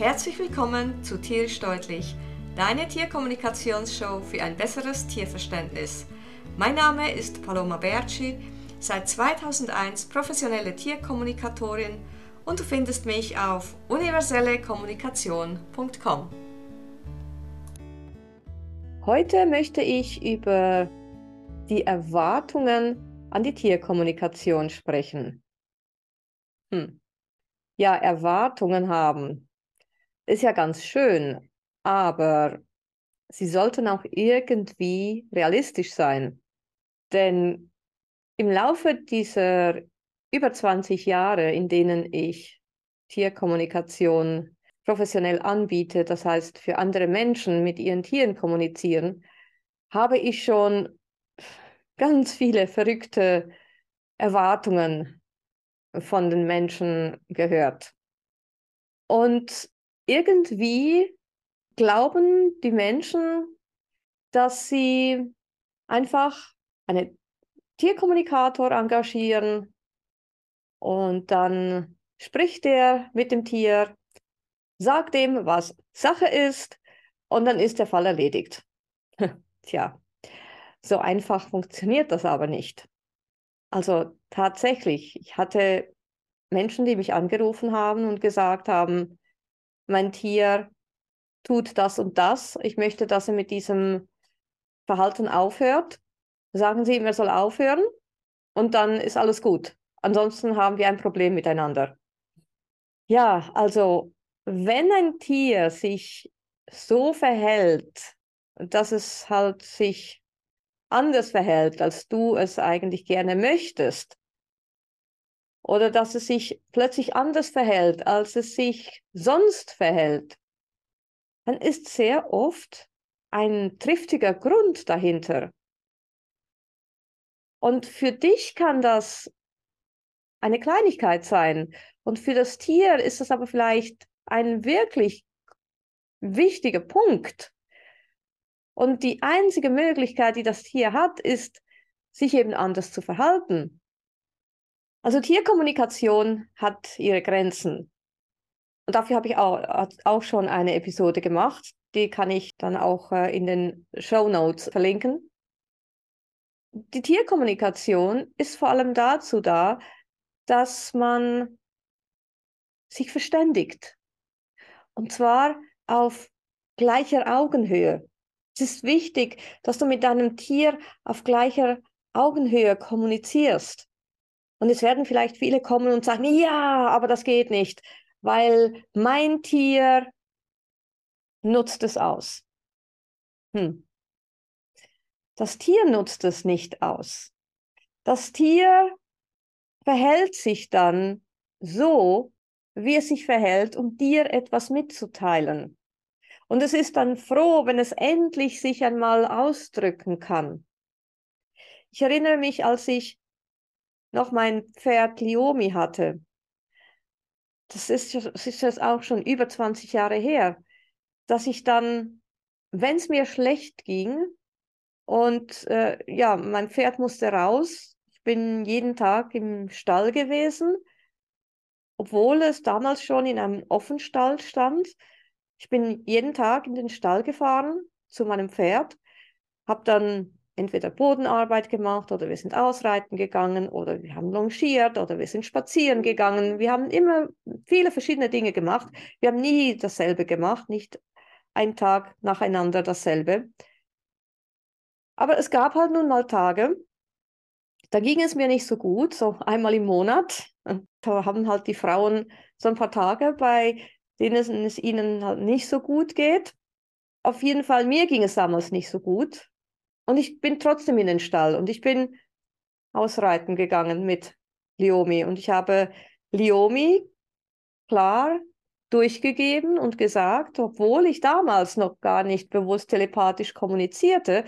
Herzlich willkommen zu Tierisch Deutlich, deine Tierkommunikationsshow für ein besseres Tierverständnis. Mein Name ist Paloma Berci, seit 2001 professionelle Tierkommunikatorin und du findest mich auf universellekommunikation.com. Heute möchte ich über die Erwartungen an die Tierkommunikation sprechen. Hm. Ja, Erwartungen haben ist ja ganz schön, aber sie sollten auch irgendwie realistisch sein. Denn im Laufe dieser über 20 Jahre, in denen ich Tierkommunikation professionell anbiete, das heißt für andere Menschen mit ihren Tieren kommunizieren, habe ich schon ganz viele verrückte Erwartungen von den Menschen gehört. Und irgendwie glauben die Menschen, dass sie einfach einen Tierkommunikator engagieren und dann spricht er mit dem Tier, sagt ihm, was Sache ist und dann ist der Fall erledigt. Tja, so einfach funktioniert das aber nicht. Also tatsächlich, ich hatte Menschen, die mich angerufen haben und gesagt haben, mein Tier tut das und das, ich möchte, dass er mit diesem Verhalten aufhört. Sagen Sie ihm, er soll aufhören und dann ist alles gut. Ansonsten haben wir ein Problem miteinander. Ja, also wenn ein Tier sich so verhält, dass es halt sich anders verhält, als du es eigentlich gerne möchtest, oder dass es sich plötzlich anders verhält, als es sich sonst verhält, dann ist sehr oft ein triftiger Grund dahinter. Und für dich kann das eine Kleinigkeit sein. Und für das Tier ist das aber vielleicht ein wirklich wichtiger Punkt. Und die einzige Möglichkeit, die das Tier hat, ist, sich eben anders zu verhalten. Also Tierkommunikation hat ihre Grenzen. Und dafür habe ich auch, auch schon eine Episode gemacht. Die kann ich dann auch äh, in den Show Notes verlinken. Die Tierkommunikation ist vor allem dazu da, dass man sich verständigt. Und zwar auf gleicher Augenhöhe. Es ist wichtig, dass du mit deinem Tier auf gleicher Augenhöhe kommunizierst. Und es werden vielleicht viele kommen und sagen, ja, aber das geht nicht, weil mein Tier nutzt es aus. Hm. Das Tier nutzt es nicht aus. Das Tier verhält sich dann so, wie es sich verhält, um dir etwas mitzuteilen. Und es ist dann froh, wenn es endlich sich einmal ausdrücken kann. Ich erinnere mich, als ich noch mein Pferd Liomi hatte. Das ist, das ist jetzt auch schon über 20 Jahre her, dass ich dann, wenn es mir schlecht ging und äh, ja, mein Pferd musste raus, ich bin jeden Tag im Stall gewesen, obwohl es damals schon in einem Offenstall stand. Ich bin jeden Tag in den Stall gefahren zu meinem Pferd, habe dann entweder Bodenarbeit gemacht oder wir sind ausreiten gegangen oder wir haben longiert oder wir sind spazieren gegangen. Wir haben immer viele verschiedene Dinge gemacht. Wir haben nie dasselbe gemacht, nicht ein Tag nacheinander dasselbe. Aber es gab halt nun mal Tage, da ging es mir nicht so gut, so einmal im Monat. Da haben halt die Frauen so ein paar Tage, bei denen es ihnen halt nicht so gut geht. Auf jeden Fall, mir ging es damals nicht so gut. Und ich bin trotzdem in den Stall und ich bin ausreiten gegangen mit Liomi. Und ich habe Liomi klar durchgegeben und gesagt, obwohl ich damals noch gar nicht bewusst telepathisch kommunizierte,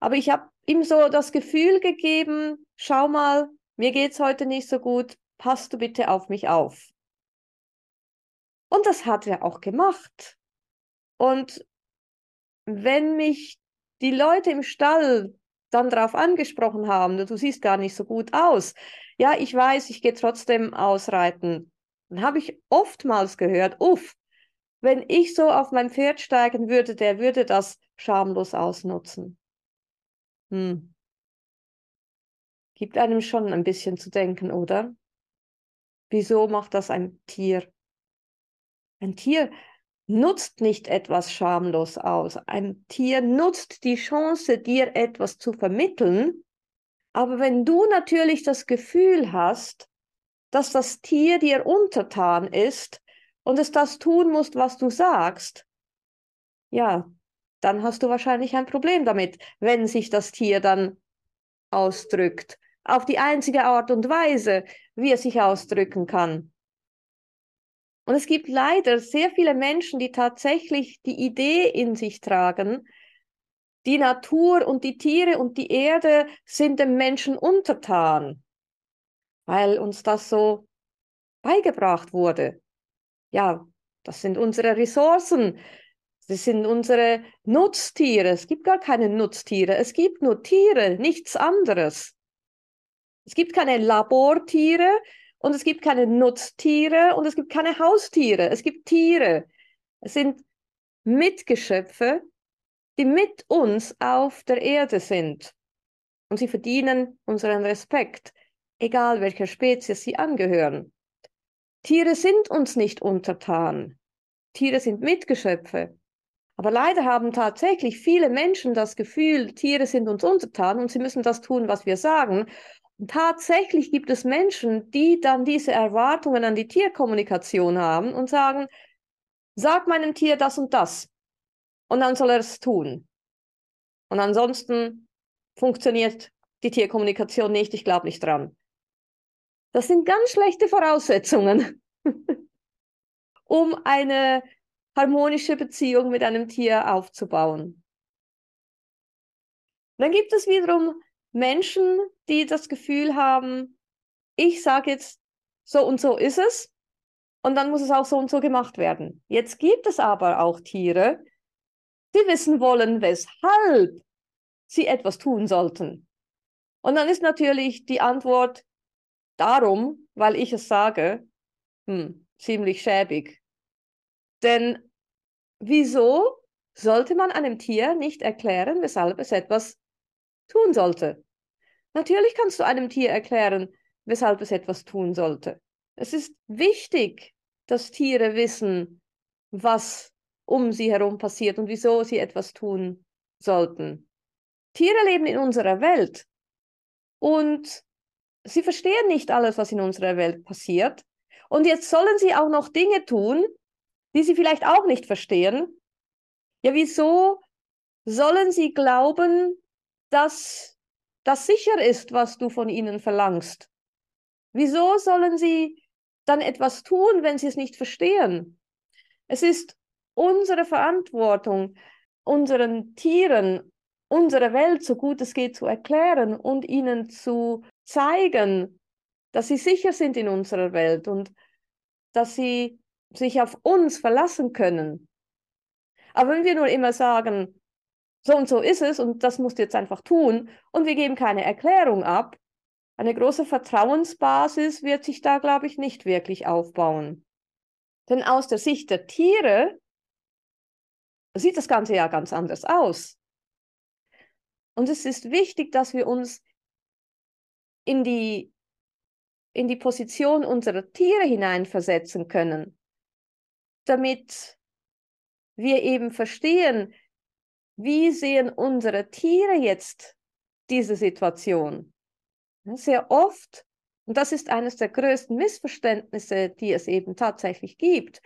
aber ich habe ihm so das Gefühl gegeben, schau mal, mir geht's heute nicht so gut, passt du bitte auf mich auf. Und das hat er auch gemacht. Und wenn mich die Leute im Stall dann darauf angesprochen haben, du siehst gar nicht so gut aus. Ja, ich weiß, ich gehe trotzdem ausreiten. Dann habe ich oftmals gehört, uff, wenn ich so auf mein Pferd steigen würde, der würde das schamlos ausnutzen. Hm. Gibt einem schon ein bisschen zu denken, oder? Wieso macht das ein Tier? Ein Tier nutzt nicht etwas schamlos aus. Ein Tier nutzt die Chance, dir etwas zu vermitteln. Aber wenn du natürlich das Gefühl hast, dass das Tier dir untertan ist und es das tun muss, was du sagst, ja, dann hast du wahrscheinlich ein Problem damit, wenn sich das Tier dann ausdrückt auf die einzige Art und Weise, wie er sich ausdrücken kann. Und es gibt leider sehr viele Menschen, die tatsächlich die Idee in sich tragen, die Natur und die Tiere und die Erde sind dem Menschen untertan, weil uns das so beigebracht wurde. Ja, das sind unsere Ressourcen, das sind unsere Nutztiere. Es gibt gar keine Nutztiere, es gibt nur Tiere, nichts anderes. Es gibt keine Labortiere und es gibt keine Nutztiere und es gibt keine Haustiere. Es gibt Tiere. Es sind Mitgeschöpfe, die mit uns auf der Erde sind. Und sie verdienen unseren Respekt, egal welcher Spezies sie angehören. Tiere sind uns nicht untertan. Tiere sind Mitgeschöpfe. Aber leider haben tatsächlich viele Menschen das Gefühl, Tiere sind uns untertan und sie müssen das tun, was wir sagen. Tatsächlich gibt es Menschen, die dann diese Erwartungen an die Tierkommunikation haben und sagen, sag meinem Tier das und das. Und dann soll er es tun. Und ansonsten funktioniert die Tierkommunikation nicht, ich glaube nicht dran. Das sind ganz schlechte Voraussetzungen, um eine harmonische Beziehung mit einem Tier aufzubauen. Dann gibt es wiederum Menschen, die das Gefühl haben, ich sage jetzt, so und so ist es und dann muss es auch so und so gemacht werden. Jetzt gibt es aber auch Tiere, die wissen wollen, weshalb sie etwas tun sollten. Und dann ist natürlich die Antwort darum, weil ich es sage, hm, ziemlich schäbig. Denn wieso sollte man einem Tier nicht erklären, weshalb es etwas tun sollte. Natürlich kannst du einem Tier erklären, weshalb es etwas tun sollte. Es ist wichtig, dass Tiere wissen, was um sie herum passiert und wieso sie etwas tun sollten. Tiere leben in unserer Welt und sie verstehen nicht alles, was in unserer Welt passiert. Und jetzt sollen sie auch noch Dinge tun, die sie vielleicht auch nicht verstehen. Ja, wieso sollen sie glauben, dass das sicher ist, was du von ihnen verlangst. Wieso sollen sie dann etwas tun, wenn sie es nicht verstehen? Es ist unsere Verantwortung, unseren Tieren unsere Welt so gut es geht zu erklären und ihnen zu zeigen, dass sie sicher sind in unserer Welt und dass sie sich auf uns verlassen können. Aber wenn wir nur immer sagen, so und so ist es und das musst du jetzt einfach tun und wir geben keine Erklärung ab, eine große Vertrauensbasis wird sich da, glaube ich, nicht wirklich aufbauen. Denn aus der Sicht der Tiere sieht das Ganze ja ganz anders aus. Und es ist wichtig, dass wir uns in die, in die Position unserer Tiere hineinversetzen können, damit wir eben verstehen, wie sehen unsere Tiere jetzt diese Situation? Sehr oft, und das ist eines der größten Missverständnisse, die es eben tatsächlich gibt,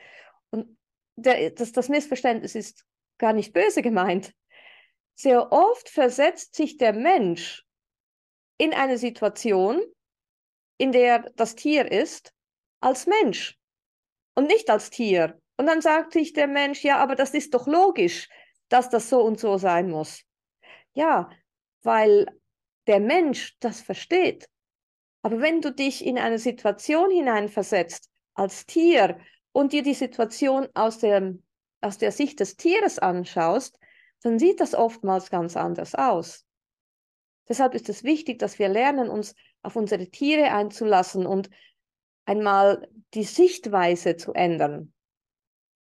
und der, das, das Missverständnis ist gar nicht böse gemeint, sehr oft versetzt sich der Mensch in eine Situation, in der das Tier ist, als Mensch und nicht als Tier. Und dann sagt sich der Mensch, ja, aber das ist doch logisch dass das so und so sein muss. Ja, weil der Mensch das versteht. Aber wenn du dich in eine Situation hineinversetzt als Tier und dir die Situation aus, dem, aus der Sicht des Tieres anschaust, dann sieht das oftmals ganz anders aus. Deshalb ist es wichtig, dass wir lernen, uns auf unsere Tiere einzulassen und einmal die Sichtweise zu ändern.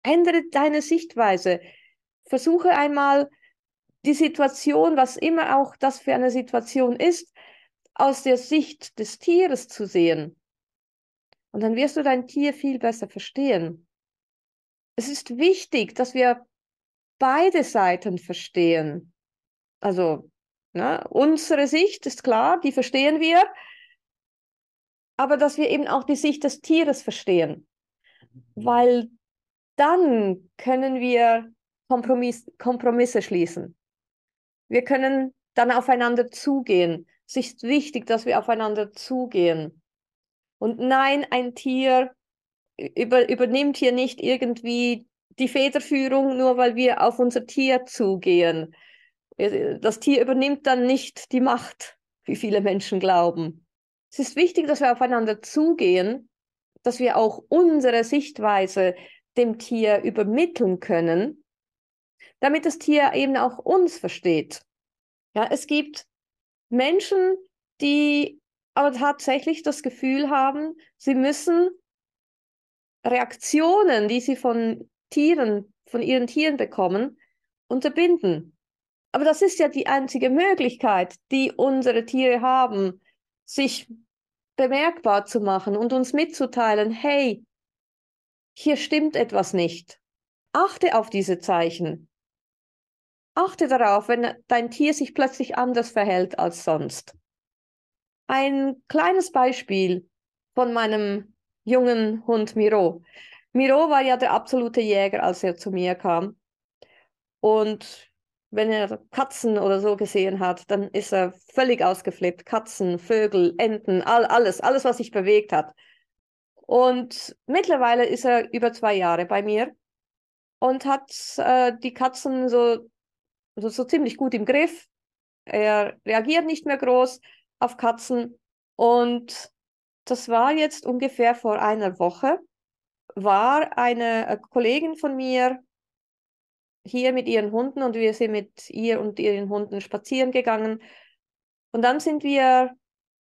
Ändere deine Sichtweise. Versuche einmal die Situation, was immer auch das für eine Situation ist, aus der Sicht des Tieres zu sehen. Und dann wirst du dein Tier viel besser verstehen. Es ist wichtig, dass wir beide Seiten verstehen. Also ne, unsere Sicht ist klar, die verstehen wir, aber dass wir eben auch die Sicht des Tieres verstehen, weil dann können wir Kompromiss, Kompromisse schließen. Wir können dann aufeinander zugehen. Es ist wichtig, dass wir aufeinander zugehen. Und nein, ein Tier über, übernimmt hier nicht irgendwie die Federführung, nur weil wir auf unser Tier zugehen. Das Tier übernimmt dann nicht die Macht, wie viele Menschen glauben. Es ist wichtig, dass wir aufeinander zugehen, dass wir auch unsere Sichtweise dem Tier übermitteln können, damit das Tier eben auch uns versteht. Ja, es gibt Menschen, die aber tatsächlich das Gefühl haben, sie müssen Reaktionen, die sie von Tieren, von ihren Tieren bekommen, unterbinden. Aber das ist ja die einzige Möglichkeit, die unsere Tiere haben, sich bemerkbar zu machen und uns mitzuteilen, hey, hier stimmt etwas nicht. Achte auf diese Zeichen. Achte darauf, wenn dein Tier sich plötzlich anders verhält als sonst. Ein kleines Beispiel von meinem jungen Hund Miro. Miro war ja der absolute Jäger, als er zu mir kam. Und wenn er Katzen oder so gesehen hat, dann ist er völlig ausgeflippt. Katzen, Vögel, Enten, all, alles, alles, was sich bewegt hat. Und mittlerweile ist er über zwei Jahre bei mir und hat äh, die Katzen so, so, so ziemlich gut im Griff. Er reagiert nicht mehr groß auf Katzen. Und das war jetzt ungefähr vor einer Woche, war eine äh, Kollegin von mir hier mit ihren Hunden und wir sind mit ihr und ihren Hunden spazieren gegangen. Und dann sind wir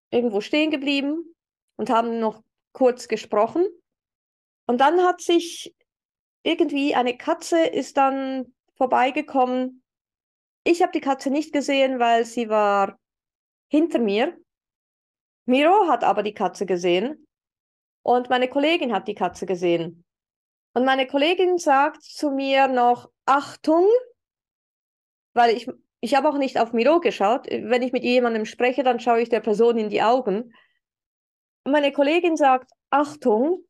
irgendwo stehen geblieben und haben noch kurz gesprochen. Und dann hat sich irgendwie eine Katze ist dann vorbeigekommen. Ich habe die Katze nicht gesehen, weil sie war hinter mir. Miro hat aber die Katze gesehen und meine Kollegin hat die Katze gesehen. Und meine Kollegin sagt zu mir noch, Achtung, weil ich, ich habe auch nicht auf Miro geschaut. Wenn ich mit jemandem spreche, dann schaue ich der Person in die Augen. Und meine Kollegin sagt, Achtung.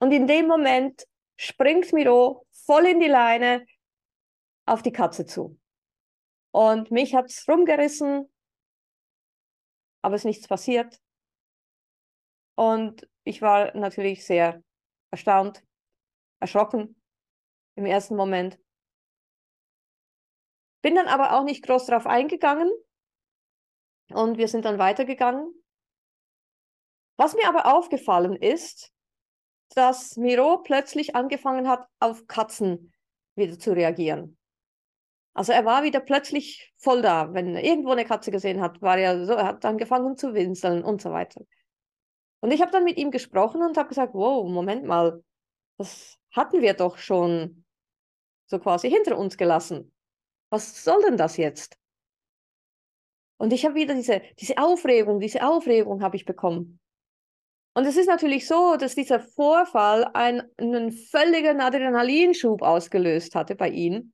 Und in dem Moment springt Miro voll in die Leine auf die Katze zu. Und mich hat es rumgerissen, aber es ist nichts passiert. Und ich war natürlich sehr erstaunt, erschrocken im ersten Moment. Bin dann aber auch nicht groß darauf eingegangen und wir sind dann weitergegangen. Was mir aber aufgefallen ist, dass Miro plötzlich angefangen hat, auf Katzen wieder zu reagieren. Also er war wieder plötzlich voll da. Wenn er irgendwo eine Katze gesehen hat, war er so, er hat angefangen zu winseln und so weiter. Und ich habe dann mit ihm gesprochen und habe gesagt, wow, Moment mal, das hatten wir doch schon so quasi hinter uns gelassen. Was soll denn das jetzt? Und ich habe wieder diese, diese Aufregung, diese Aufregung habe ich bekommen. Und es ist natürlich so, dass dieser Vorfall einen, einen völligen Adrenalinschub ausgelöst hatte bei ihm.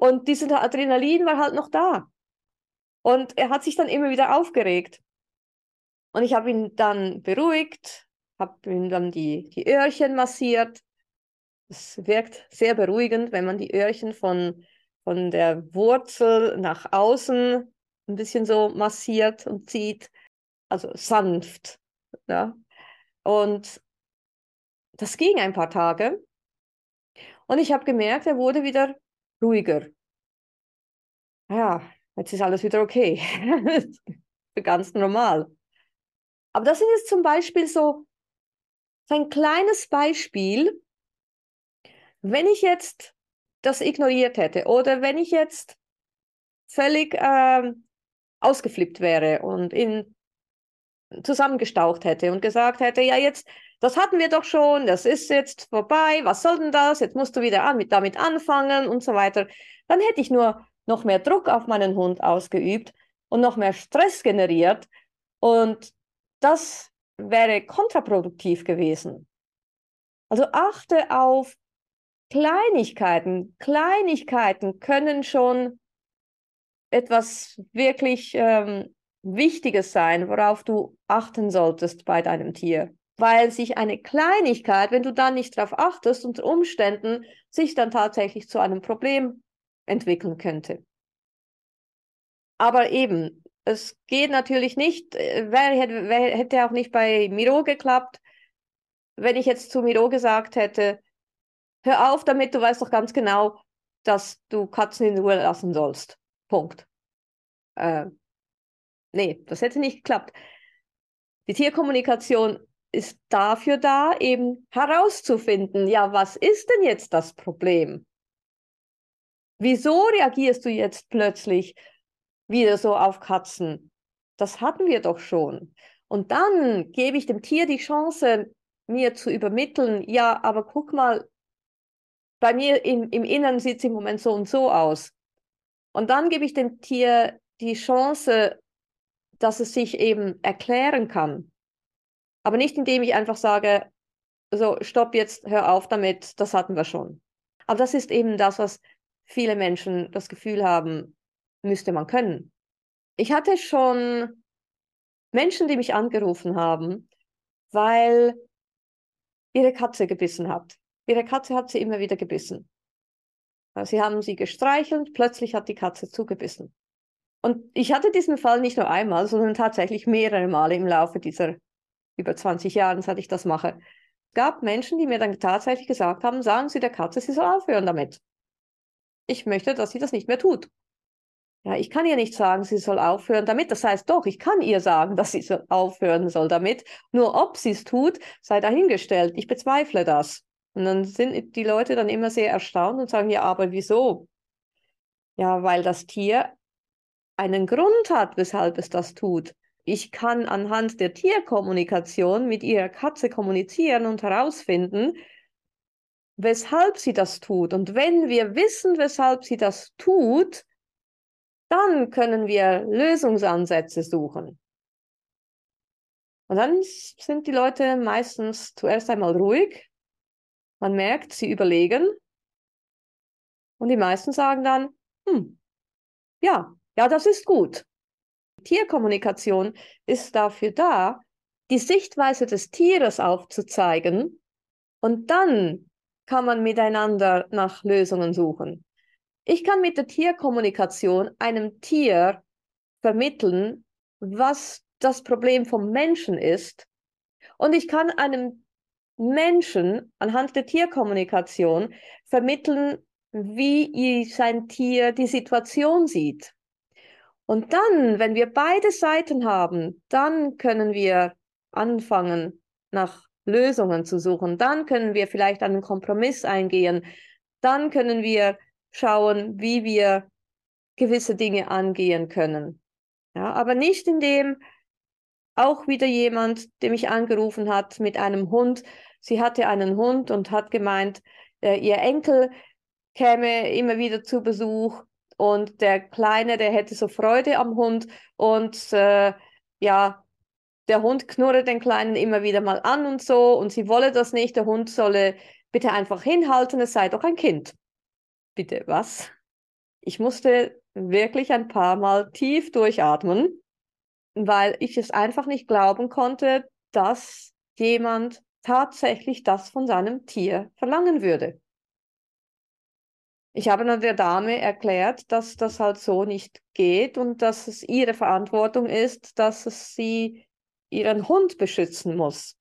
Und dieser Adrenalin war halt noch da. Und er hat sich dann immer wieder aufgeregt. Und ich habe ihn dann beruhigt, habe ihm dann die, die Öhrchen massiert. Es wirkt sehr beruhigend, wenn man die Öhrchen von, von der Wurzel nach außen ein bisschen so massiert und zieht. Also sanft. Ja. Und das ging ein paar Tage. Und ich habe gemerkt, er wurde wieder ruhiger. Ja, jetzt ist alles wieder okay. Ganz normal. Aber das sind jetzt zum Beispiel so, so ein kleines Beispiel, wenn ich jetzt das ignoriert hätte oder wenn ich jetzt völlig ähm, ausgeflippt wäre und in zusammengestaucht hätte und gesagt hätte, ja, jetzt, das hatten wir doch schon, das ist jetzt vorbei, was soll denn das? Jetzt musst du wieder an, mit, damit anfangen und so weiter. Dann hätte ich nur noch mehr Druck auf meinen Hund ausgeübt und noch mehr Stress generiert. Und das wäre kontraproduktiv gewesen. Also achte auf Kleinigkeiten. Kleinigkeiten können schon etwas wirklich ähm, Wichtiges sein, worauf du achten solltest bei deinem Tier. Weil sich eine Kleinigkeit, wenn du dann nicht darauf achtest, unter Umständen sich dann tatsächlich zu einem Problem entwickeln könnte. Aber eben, es geht natürlich nicht, äh, wer hätte, wer hätte auch nicht bei Miro geklappt, wenn ich jetzt zu Miro gesagt hätte, hör auf damit, du weißt doch ganz genau, dass du Katzen in Ruhe lassen sollst. Punkt. Äh, nee, das hätte nicht geklappt. Die Tierkommunikation ist dafür da, eben herauszufinden, ja, was ist denn jetzt das Problem? Wieso reagierst du jetzt plötzlich wieder so auf Katzen? Das hatten wir doch schon. Und dann gebe ich dem Tier die Chance, mir zu übermitteln, ja, aber guck mal, bei mir im, im Inneren sieht es im Moment so und so aus. Und dann gebe ich dem Tier die Chance, dass es sich eben erklären kann. Aber nicht indem ich einfach sage, so, stopp jetzt, hör auf damit, das hatten wir schon. Aber das ist eben das, was viele Menschen das Gefühl haben, müsste man können. Ich hatte schon Menschen, die mich angerufen haben, weil ihre Katze gebissen hat. Ihre Katze hat sie immer wieder gebissen. Sie haben sie gestreichelt, plötzlich hat die Katze zugebissen. Und ich hatte diesen Fall nicht nur einmal, sondern tatsächlich mehrere Male im Laufe dieser über 20 Jahre, seit ich das mache. Es gab Menschen, die mir dann tatsächlich gesagt haben, sagen Sie der Katze, sie soll aufhören damit. Ich möchte, dass sie das nicht mehr tut. Ja, ich kann ihr nicht sagen, sie soll aufhören damit. Das heißt doch, ich kann ihr sagen, dass sie aufhören soll damit. Nur ob sie es tut, sei dahingestellt. Ich bezweifle das. Und dann sind die Leute dann immer sehr erstaunt und sagen, ja, aber wieso? Ja, weil das Tier einen Grund hat, weshalb es das tut. Ich kann anhand der Tierkommunikation mit ihrer Katze kommunizieren und herausfinden, weshalb sie das tut. Und wenn wir wissen, weshalb sie das tut, dann können wir Lösungsansätze suchen. Und dann sind die Leute meistens zuerst einmal ruhig man merkt, sie überlegen und die meisten sagen dann, hm, ja, ja, das ist gut. Tierkommunikation ist dafür da, die Sichtweise des Tieres aufzuzeigen und dann kann man miteinander nach Lösungen suchen. Ich kann mit der Tierkommunikation einem Tier vermitteln, was das Problem vom Menschen ist und ich kann einem Menschen anhand der Tierkommunikation vermitteln, wie sein Tier die Situation sieht. Und dann, wenn wir beide Seiten haben, dann können wir anfangen, nach Lösungen zu suchen. Dann können wir vielleicht einen Kompromiss eingehen. Dann können wir schauen, wie wir gewisse Dinge angehen können. Ja, aber nicht indem auch wieder jemand, der mich angerufen hat mit einem Hund, sie hatte einen Hund und hat gemeint, äh, ihr Enkel käme immer wieder zu Besuch und der Kleine, der hätte so Freude am Hund und äh, ja, der Hund knurre den Kleinen immer wieder mal an und so und sie wolle das nicht, der Hund solle bitte einfach hinhalten, es sei doch ein Kind. Bitte, was? Ich musste wirklich ein paar Mal tief durchatmen, weil ich es einfach nicht glauben konnte, dass jemand tatsächlich das von seinem Tier verlangen würde. Ich habe dann der Dame erklärt, dass das halt so nicht geht und dass es ihre Verantwortung ist, dass sie ihren Hund beschützen muss.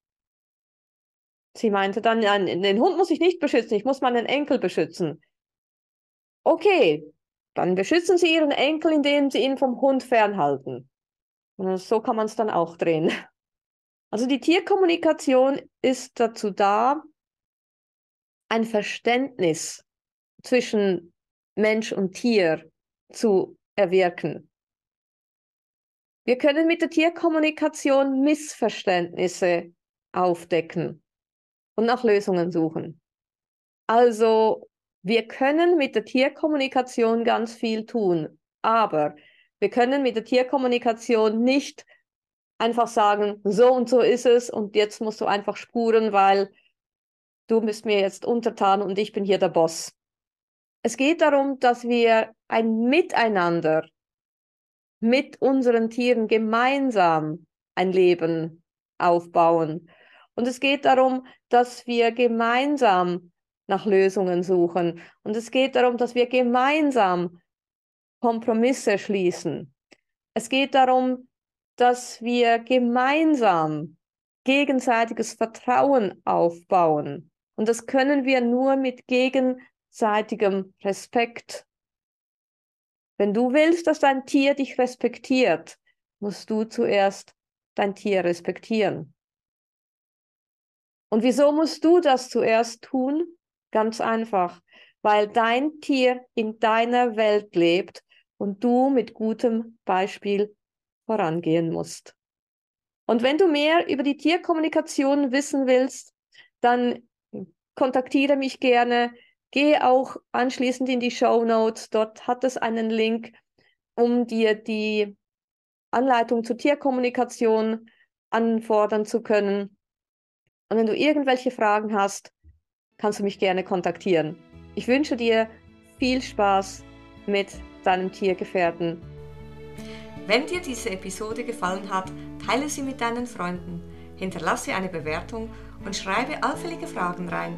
Sie meinte dann, nein, den Hund muss ich nicht beschützen, ich muss meinen Enkel beschützen. Okay, dann beschützen Sie Ihren Enkel, indem Sie ihn vom Hund fernhalten. Und so kann man es dann auch drehen. Also die Tierkommunikation ist dazu da, ein Verständnis zwischen Mensch und Tier zu erwirken. Wir können mit der Tierkommunikation Missverständnisse aufdecken und nach Lösungen suchen. Also wir können mit der Tierkommunikation ganz viel tun, aber wir können mit der Tierkommunikation nicht einfach sagen, so und so ist es und jetzt musst du einfach spuren, weil du bist mir jetzt untertan und ich bin hier der Boss. Es geht darum, dass wir ein Miteinander mit unseren Tieren gemeinsam ein Leben aufbauen. Und es geht darum, dass wir gemeinsam nach Lösungen suchen. Und es geht darum, dass wir gemeinsam Kompromisse schließen. Es geht darum, dass wir gemeinsam gegenseitiges Vertrauen aufbauen. Und das können wir nur mit gegenseitigem Respekt. Wenn du willst, dass dein Tier dich respektiert, musst du zuerst dein Tier respektieren. Und wieso musst du das zuerst tun? Ganz einfach, weil dein Tier in deiner Welt lebt und du mit gutem Beispiel vorangehen musst. Und wenn du mehr über die Tierkommunikation wissen willst, dann kontaktiere mich gerne. Geh auch anschließend in die Show Notes. Dort hat es einen Link, um dir die Anleitung zur Tierkommunikation anfordern zu können. Und wenn du irgendwelche Fragen hast, kannst du mich gerne kontaktieren. Ich wünsche dir viel Spaß mit deinem Tiergefährten. Wenn dir diese Episode gefallen hat, teile sie mit deinen Freunden, hinterlasse eine Bewertung und schreibe allfällige Fragen rein.